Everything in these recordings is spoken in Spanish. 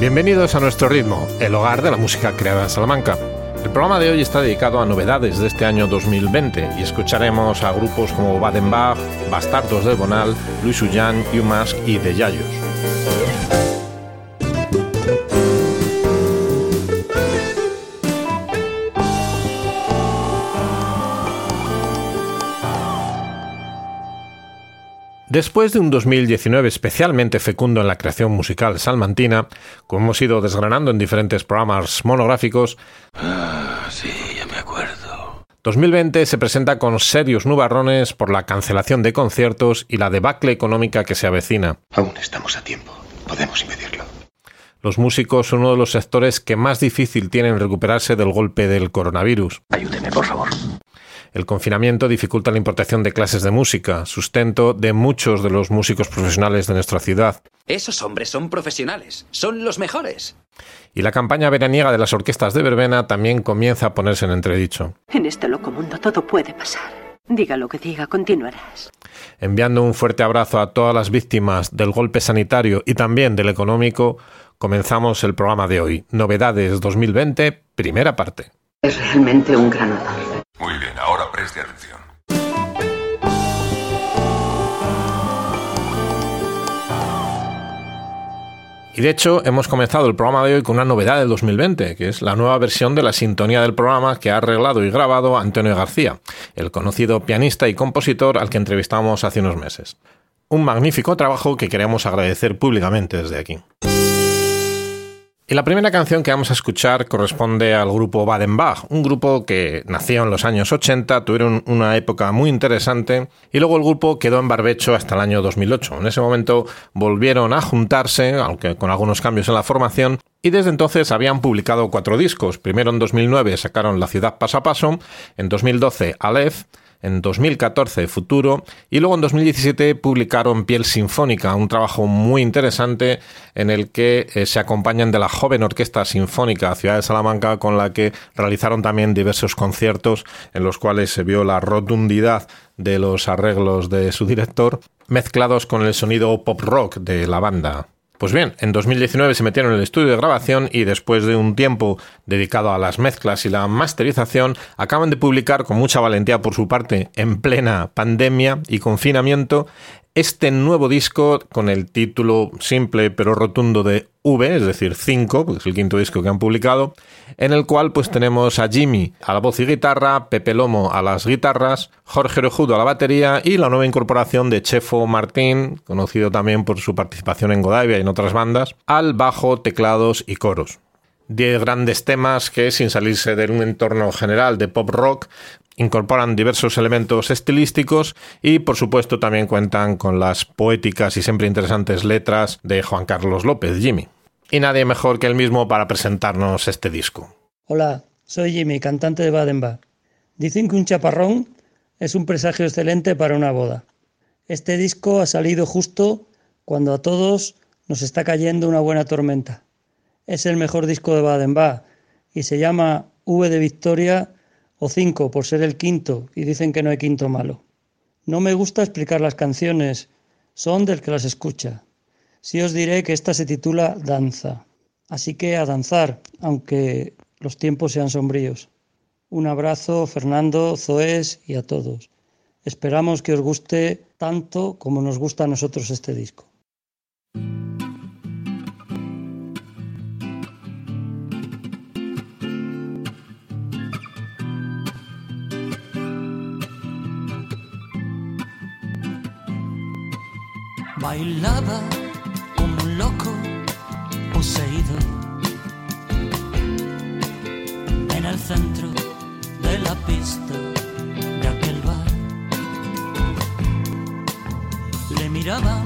Bienvenidos a nuestro ritmo, el hogar de la música creada en Salamanca. El programa de hoy está dedicado a novedades de este año 2020 y escucharemos a grupos como Badenbach, Bastardos del Bonal, Luis Ullán, Umask y The Yayos. Después de un 2019 especialmente fecundo en la creación musical salmantina, como hemos ido desgranando en diferentes programas monográficos, ah, sí, ya me acuerdo. 2020 se presenta con serios nubarrones por la cancelación de conciertos y la debacle económica que se avecina. Aún estamos a tiempo, podemos impedirlo. Los músicos son uno de los sectores que más difícil tienen recuperarse del golpe del coronavirus. Ayúdeme, por favor. El confinamiento dificulta la importación de clases de música, sustento de muchos de los músicos profesionales de nuestra ciudad. Esos hombres son profesionales, son los mejores. Y la campaña veraniega de las orquestas de verbena también comienza a ponerse en entredicho. En este loco mundo todo puede pasar. Diga lo que diga, continuarás. Enviando un fuerte abrazo a todas las víctimas del golpe sanitario y también del económico, comenzamos el programa de hoy. Novedades 2020, primera parte. Es realmente un gran honor. Muy bien, preste atención. Y de hecho, hemos comenzado el programa de hoy con una novedad del 2020, que es la nueva versión de la sintonía del programa que ha arreglado y grabado Antonio García, el conocido pianista y compositor al que entrevistamos hace unos meses. Un magnífico trabajo que queremos agradecer públicamente desde aquí. Y la primera canción que vamos a escuchar corresponde al grupo Badenbach, un grupo que nació en los años 80, tuvieron una época muy interesante y luego el grupo quedó en barbecho hasta el año 2008. En ese momento volvieron a juntarse, aunque con algunos cambios en la formación, y desde entonces habían publicado cuatro discos. Primero en 2009 sacaron La ciudad paso a paso, en 2012 Aleph, en 2014 Futuro y luego en 2017 publicaron Piel Sinfónica, un trabajo muy interesante en el que eh, se acompañan de la joven Orquesta Sinfónica Ciudad de Salamanca con la que realizaron también diversos conciertos en los cuales se vio la rotundidad de los arreglos de su director mezclados con el sonido pop rock de la banda. Pues bien, en 2019 se metieron en el estudio de grabación y después de un tiempo dedicado a las mezclas y la masterización, acaban de publicar con mucha valentía por su parte, en plena pandemia y confinamiento, este nuevo disco con el título simple pero rotundo de V, es decir, 5, porque es el quinto disco que han publicado, en el cual pues tenemos a Jimmy a la voz y guitarra, Pepe Lomo a las guitarras, Jorge Orejudo a la batería y la nueva incorporación de Chefo Martín, conocido también por su participación en Godavia y en otras bandas, al bajo, teclados y coros. Diez grandes temas que, sin salirse de un entorno general de pop rock, incorporan diversos elementos estilísticos y por supuesto también cuentan con las poéticas y siempre interesantes letras de Juan Carlos López, Jimmy. Y nadie mejor que él mismo para presentarnos este disco. Hola, soy Jimmy, cantante de Badenbach. Dicen que un chaparrón es un presagio excelente para una boda. Este disco ha salido justo cuando a todos nos está cayendo una buena tormenta. Es el mejor disco de Badenbach y se llama V de Victoria o cinco por ser el quinto y dicen que no hay quinto malo. No me gusta explicar las canciones, son del que las escucha. Sí os diré que esta se titula Danza. Así que a danzar, aunque los tiempos sean sombríos. Un abrazo, Fernando, Zoés y a todos. Esperamos que os guste tanto como nos gusta a nosotros este disco. Bailaba como un loco poseído en el centro de la pista de aquel bar. Le miraban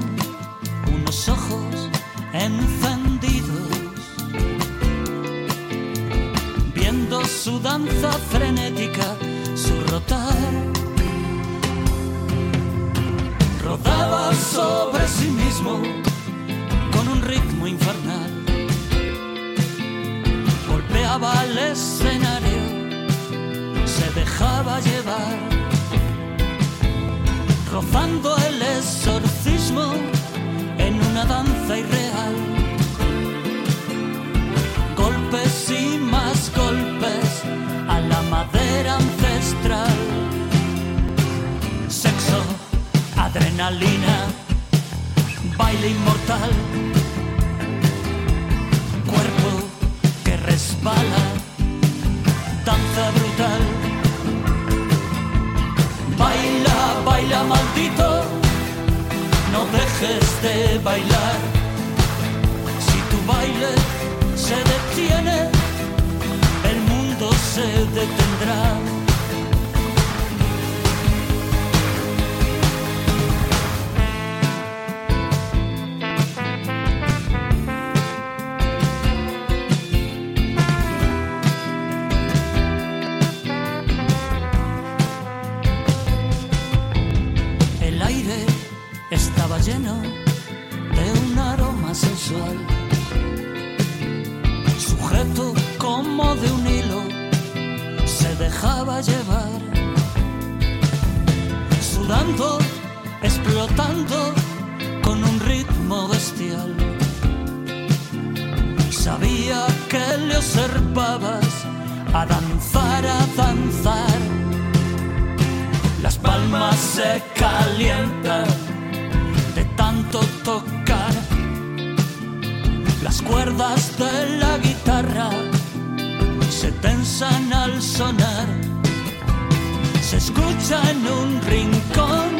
unos ojos encendidos, viendo su danza frenética, su rotar rodaba sobre sí mismo con un ritmo infernal. Golpeaba el escenario, se dejaba llevar, rozando el exorcismo en una danza irreal. Golpes y más golpes a la madera. Adrenalina, baile inmortal, cuerpo que resbala, danza brutal. Baila, baila maldito, no dejes de bailar. Si tu baile se detiene, el mundo se detendrá. Se escucha en un rincón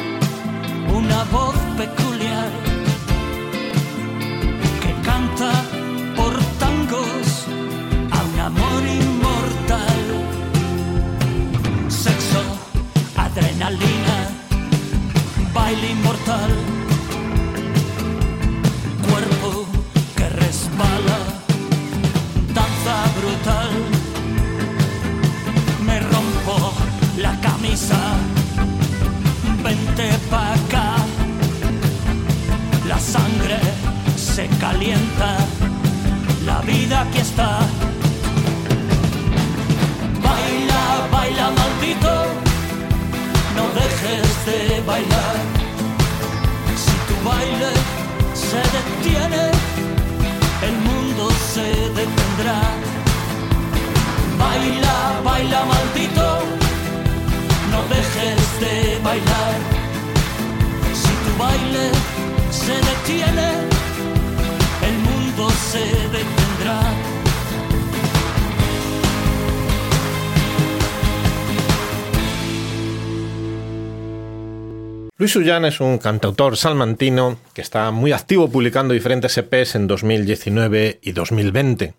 Luis Ullán es un cantautor salmantino que está muy activo publicando diferentes EPs en 2019 y 2020.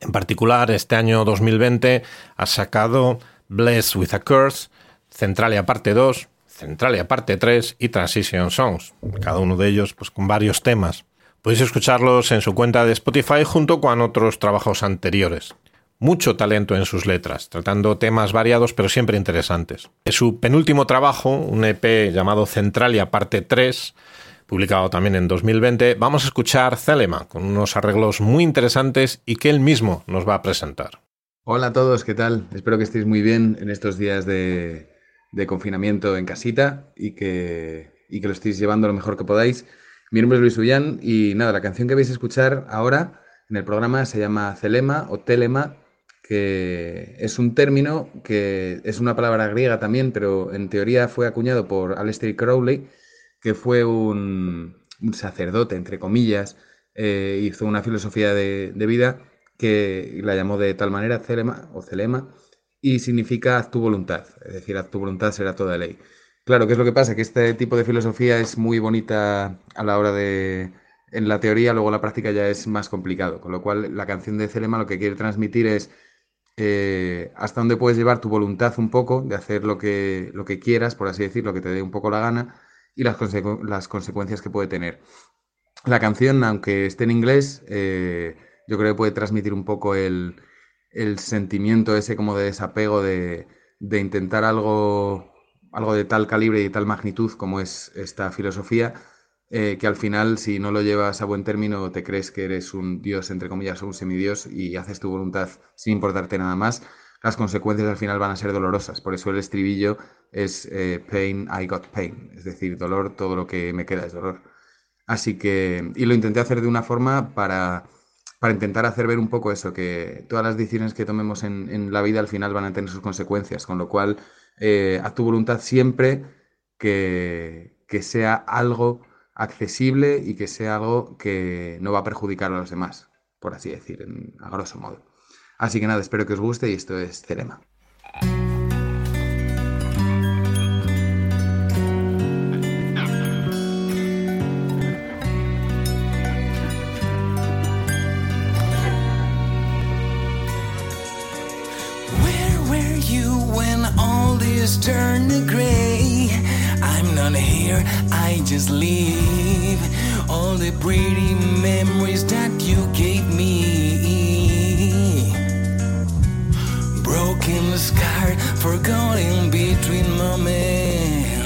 En particular, este año 2020 ha sacado Blessed with a Curse, Centralia Parte 2, Centralia Parte 3 y Transition Songs, cada uno de ellos pues, con varios temas. Podéis escucharlos en su cuenta de Spotify junto con otros trabajos anteriores. Mucho talento en sus letras, tratando temas variados pero siempre interesantes. En su penúltimo trabajo, un EP llamado Centralia Parte 3, publicado también en 2020, vamos a escuchar Celema, con unos arreglos muy interesantes y que él mismo nos va a presentar. Hola a todos, ¿qué tal? Espero que estéis muy bien en estos días de, confinamiento en casita y que, y que lo estéis llevando lo mejor que podáis. Mi nombre es Luis Ullán y nada, la canción que vais a escuchar ahora en el programa se llama Celema o Telema, que es un término que es una palabra griega también, pero en teoría fue acuñado por Aleister Crowley, que fue un, sacerdote, entre comillas, eh, hizo una filosofía de, de, vida que la llamó de tal manera Celema o Celema y significa haz tu voluntad, es decir, haz tu voluntad será toda ley. Claro, ¿qué es lo que pasa? Que este tipo de filosofía es muy bonita a la hora de... En la teoría, luego la práctica ya es más complicado, con lo cual la canción de Celema lo que quiere transmitir es eh, hasta dónde puedes llevar tu voluntad un poco de hacer lo que, lo que quieras, por así decirlo, que te dé un poco la gana y las consecuencias que puede tener. La canción, aunque esté en inglés, eh, yo creo que puede transmitir un poco el, el sentimiento ese como de desapego de, de, intentar algo, algo de tal calibre y de tal magnitud como es esta filosofía, eh, que al final, si no lo llevas a buen término, te crees que eres un dios, entre comillas, o un semidios y haces tu voluntad sin importarte nada más, las consecuencias al final van a ser dolorosas. Por eso el estribillo es eh, pain, I got pain, es decir, dolor, todo lo que me queda es dolor. Así que, y lo intenté hacer de una forma para, para intentar hacer ver un poco eso, que todas las decisiones que tomemos en, en la vida al final van a tener sus consecuencias, con lo cual, eh, haz tu voluntad siempre que, que sea algo accesible y que sea algo que no va a perjudicar a los demás, por así decir, en, a grosso modo. Así que nada, espero que os guste y esto es Cerema. Broken, scarred, forgotten between moments.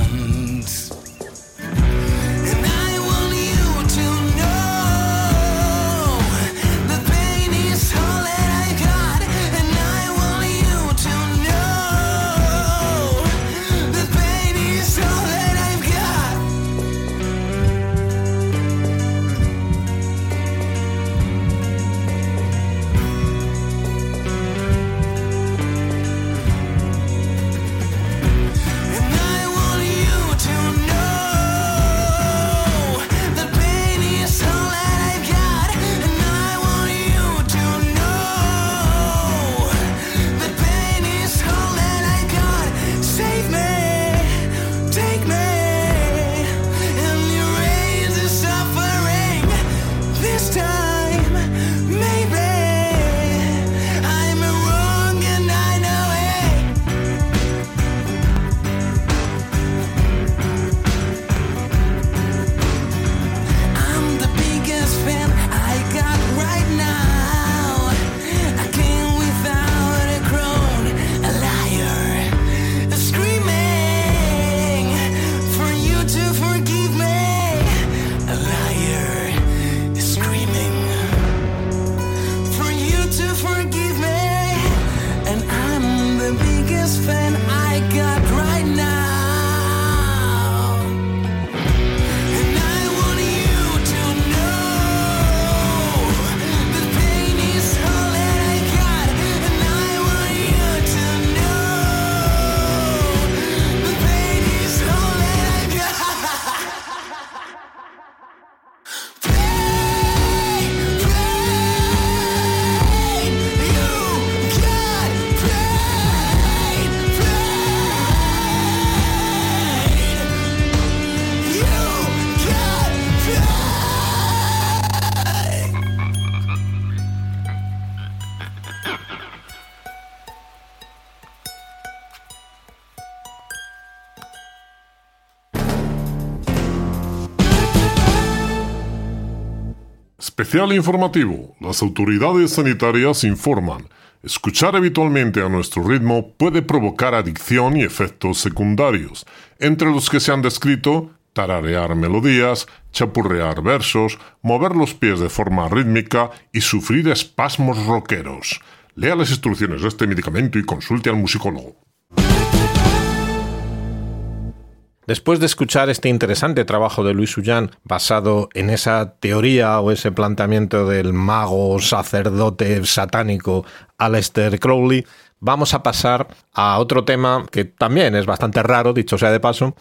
Especial informativo. Las autoridades sanitarias informan. Escuchar habitualmente a nuestro ritmo puede provocar adicción y efectos secundarios, entre los que se han descrito tararear melodías, chapurrear versos, mover los pies de forma rítmica y sufrir espasmos rockeros. Lea las instrucciones de este medicamento y consulte al musicólogo. Después de escuchar este interesante trabajo de Luis Ullán basado en esa teoría o ese planteamiento del mago sacerdote satánico Aleister Crowley, vamos a pasar a otro tema que también es bastante raro, dicho sea de paso,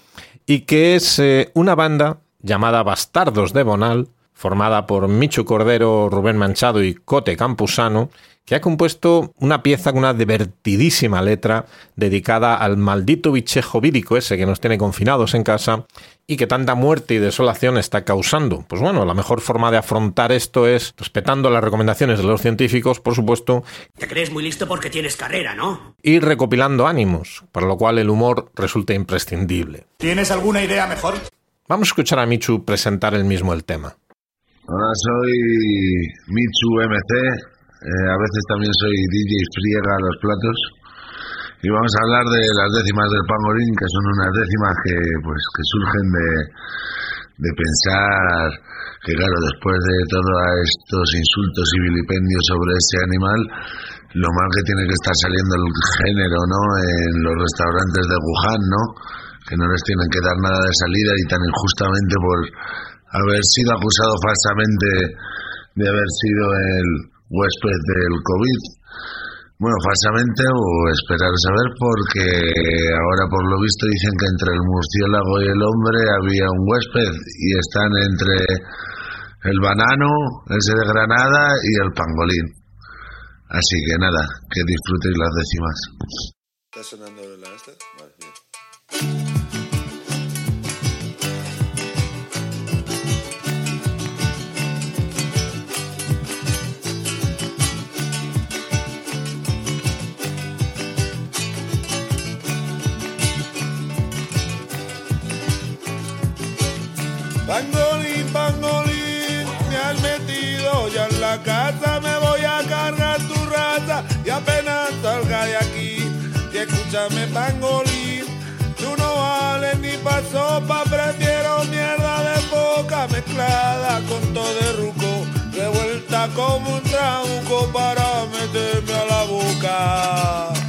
y que es eh, una banda llamada Bastardos de Bonal, formada por Michu Cordero, Rubén Manchado y Cote Campusano, que ha compuesto una pieza con una divertidísima letra dedicada al maldito bichejo vírico ese que nos tiene confinados en casa y que tanta muerte y desolación está causando. Pues bueno, la mejor forma de afrontar esto es respetando las recomendaciones de los científicos, por supuesto, Te crees muy listo porque tienes carrera, ¿no? y recopilando ánimos, para lo cual el humor resulta imprescindible. ¿Tienes alguna idea mejor? Vamos a escuchar a Michu presentar él mismo el tema. Hola, soy Michu MC. Eh, a veces también soy DJ Friega a los platos. Y vamos a hablar de las décimas del Pangorín, que son unas décimas que, pues, que surgen de, de pensar que, claro, después de todos estos insultos y vilipendios sobre ese animal, lo mal que tiene que estar saliendo el género, ¿no? En los restaurantes de Wuhan, ¿no? Que no les tienen que dar nada de salida y tan injustamente por haber sido acusado falsamente de haber sido el huésped del COVID. Bueno, falsamente o esperar a saber porque ahora por lo visto dicen que entre el murciélago y el hombre había un huésped y están entre el banano, ese de Granada y el pangolín. Así que nada, que disfrutéis las décimas. Pangolín, pangolín, me has metido ya en la casa, me voy a cargar tu raza y apenas salga de aquí. Y escúchame, pangolín, tú no vales ni pa' sopa, prefiero mierda de boca mezclada con todo de ruco, revuelta como un trauco para meterme a la boca.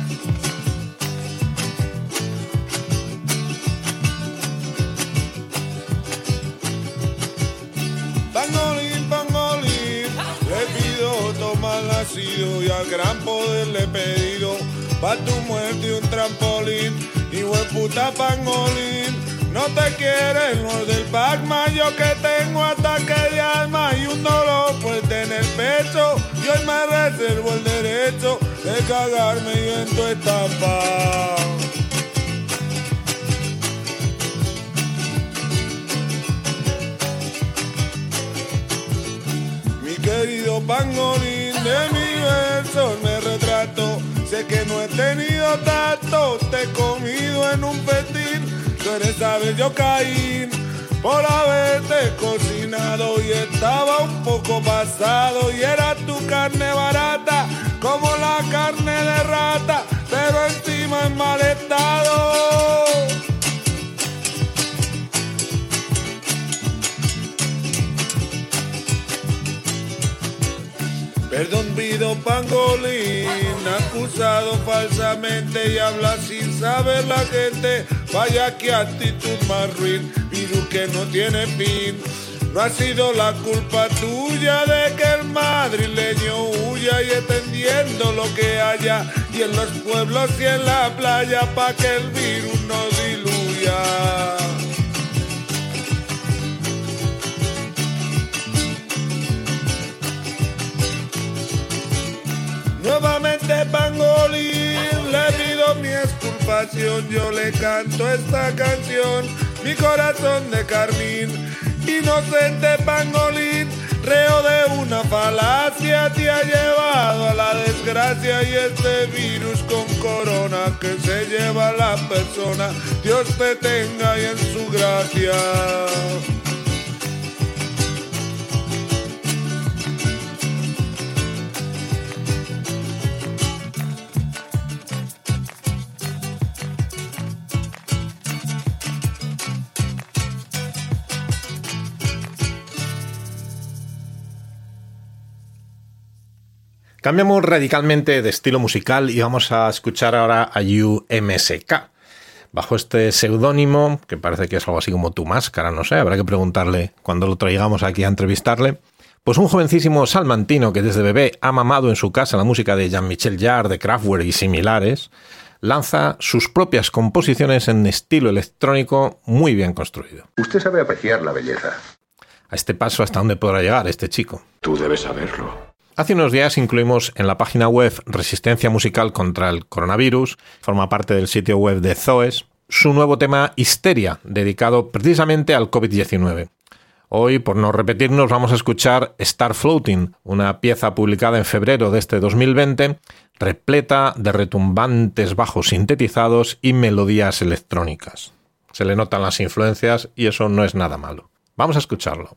Al gran poder le he pedido pa' tu muerte un trampolín. Y puta pangolín, no te quieren los del Pacma, yo que tengo ataque de alma y un dolor fuerte en el pecho. Y hoy me reservo el derecho de cagarme y en tu estampa. Mi querido pangolín de mi verso me retrato. Sé que no he tenido tacto, te he comido en un festín. Tú eres ave, yo caí por haberte cocinado y estaba un poco pasado y era tu carne barata como la carne de rata, pero encima en mal estado. Perdón pido pangolín, acusado falsamente y habla sin saber la gente. Vaya que actitud más ruin, virus que no tiene fin. No ha sido la culpa tuya de que el madrileño huya y entendiendo lo que haya. Y en los pueblos y en la playa pa' que el virus no diluya. Nuevamente pangolín, le pido mi exculpación, yo le canto esta canción, mi corazón de carmín, inocente pangolín, reo de una falacia, te ha llevado a la desgracia y este virus con corona que se lleva a la persona, Dios te tenga y en su gracia. Cambiamos radicalmente de estilo musical y vamos a escuchar ahora a UMSK. Bajo este seudónimo, que parece que es algo así como tu máscara, no sé, habrá que preguntarle cuando lo traigamos aquí a entrevistarle. Pues un jovencísimo salmantino que desde bebé ha mamado en su casa la música de Jean-Michel Jarre, de Kraftwerk y similares, lanza sus propias composiciones en estilo electrónico muy bien construido. Usted sabe apreciar la belleza. A este paso, ¿hasta dónde podrá llegar este chico? Tú debes saberlo. Hace unos días incluimos en la página web Resistencia Musical contra el Coronavirus, forma parte del sitio web de Zoes, su nuevo tema Histeria, dedicado precisamente al COVID-19. Hoy, por no repetirnos, vamos a escuchar Star Floating, una pieza publicada en febrero de este 2020, repleta de retumbantes bajos sintetizados y melodías electrónicas. Se le notan las influencias y eso no es nada malo. Vamos a escucharlo.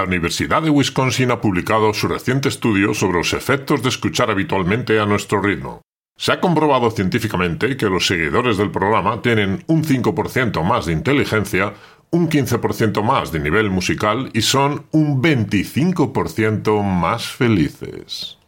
La Universidad de Wisconsin ha publicado su reciente estudio sobre los efectos de escuchar habitualmente a nuestro ritmo. Se ha comprobado científicamente que los seguidores del programa tienen un 5% más de inteligencia, un 15% más de nivel musical y son un 25% más felices.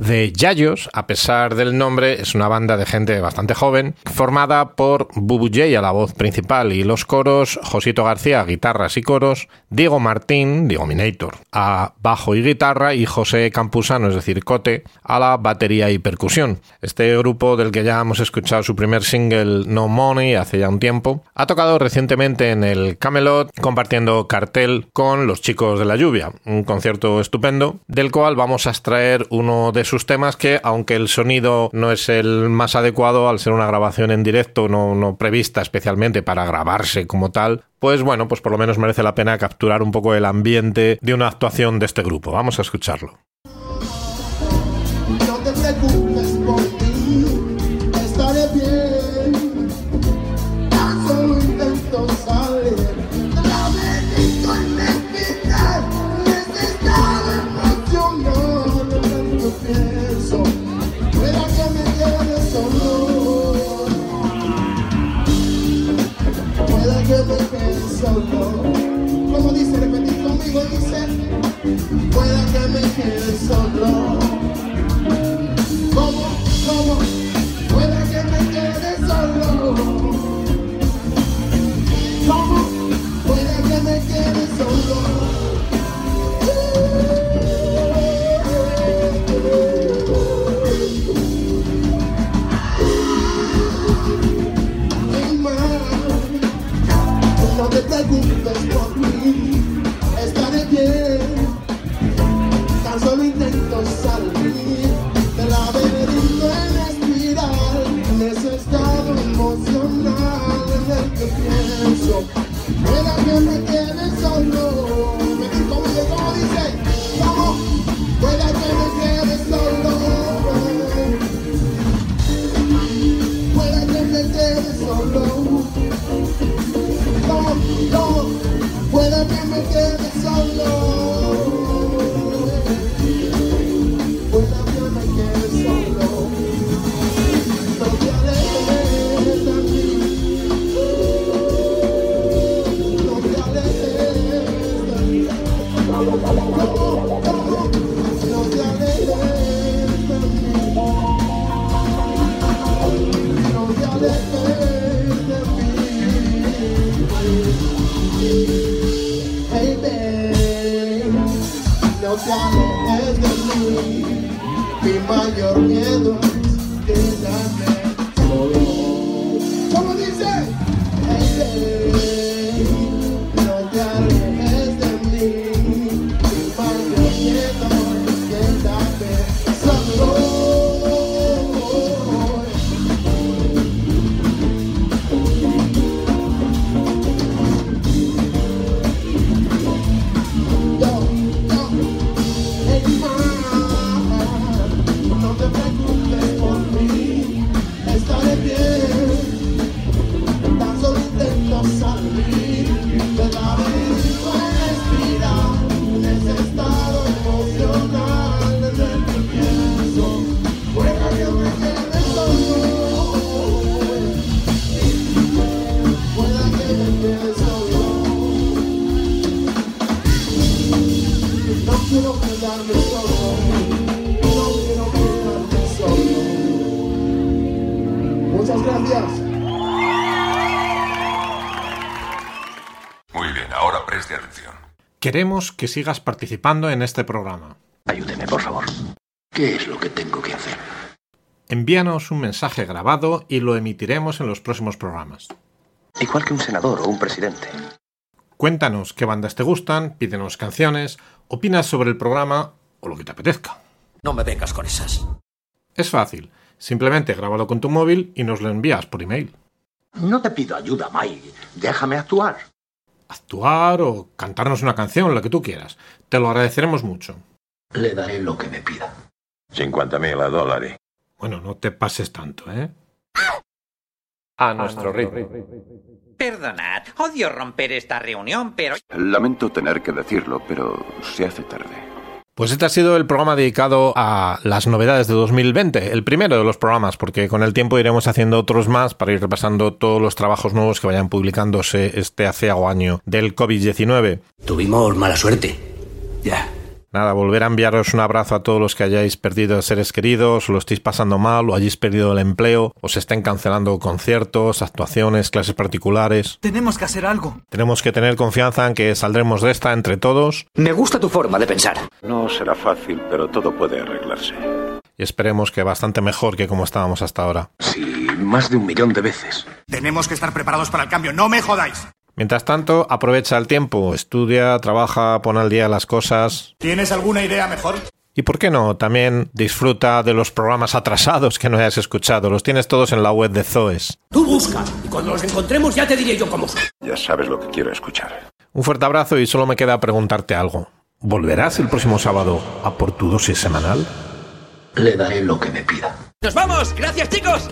The Yayos, a pesar del nombre, es una banda de gente bastante joven, formada por Bubu Jay a la voz principal y los coros, Josito García a guitarras y coros, Diego Martín, Diego Minator, a bajo y guitarra y José Campusano, es decir, Cote, a la batería y percusión. Este grupo del que ya hemos escuchado su primer single No Money hace ya un tiempo, ha tocado recientemente en el Camelot compartiendo cartel con Los Chicos de la Lluvia, un concierto estupendo del cual vamos a extraer uno de sus temas que, aunque el sonido no es el más adecuado al ser una grabación en directo, no, no prevista especialmente para grabarse como tal, pues bueno, pues por lo menos merece la pena capturar un poco el ambiente de una actuación de este grupo. Vamos a escucharlo. Como dice, repetir conmigo, dice. Pueda que me quede solo. Queremos que sigas participando en este programa. Ayúdeme, por favor. ¿Qué es lo que tengo que hacer? Envíanos un mensaje grabado y lo emitiremos en los próximos programas. Igual que un senador o un presidente. Cuéntanos qué bandas te gustan, pídenos canciones, opinas sobre el programa o lo que te apetezca. No me vengas con esas. Es fácil, simplemente grábalo con tu móvil y nos lo envías por email. No te pido ayuda, Mike. Déjame actuar. Actuar o cantarnos una canción, lo que tú quieras. Te lo agradeceremos mucho. Le daré lo que me pida. 50.000 dólares. Bueno, no te pases tanto, ¿eh? A nuestro ritmo. Perdonad, odio romper esta reunión, pero... Lamento tener que decirlo, pero se hace tarde. Pues este ha sido el programa dedicado a las novedades de 2020, el primero de los programas, porque con el tiempo iremos haciendo otros más para ir repasando todos los trabajos nuevos que vayan publicándose este aciago año del COVID-19. Tuvimos mala suerte. Ya. Nada, volver a enviaros un abrazo a todos los que hayáis perdido seres queridos, o lo estéis pasando mal, o hayáis perdido el empleo, o se estén cancelando conciertos, actuaciones, clases particulares. Tenemos que hacer algo. Tenemos que tener confianza en que saldremos de esta entre todos. Me gusta tu forma de pensar. No será fácil, pero todo puede arreglarse. Y esperemos que bastante mejor que como estábamos hasta ahora. Sí, más de un millón de veces. Tenemos que estar preparados para el cambio, no me jodáis. Mientras tanto, aprovecha el tiempo, estudia, trabaja, pon al día las cosas. ¿Tienes alguna idea mejor? Y por qué no, también disfruta de los programas atrasados que no hayas escuchado. Los tienes todos en la web de Zoes. Tú busca, y cuando los encontremos ya te diré yo cómo son. Ya sabes lo que quiero escuchar. Un fuerte abrazo y solo me queda preguntarte algo. ¿Volverás el próximo sábado a por tu dosis semanal? Le daré lo que me pida. ¡Nos vamos! ¡Gracias, chicos!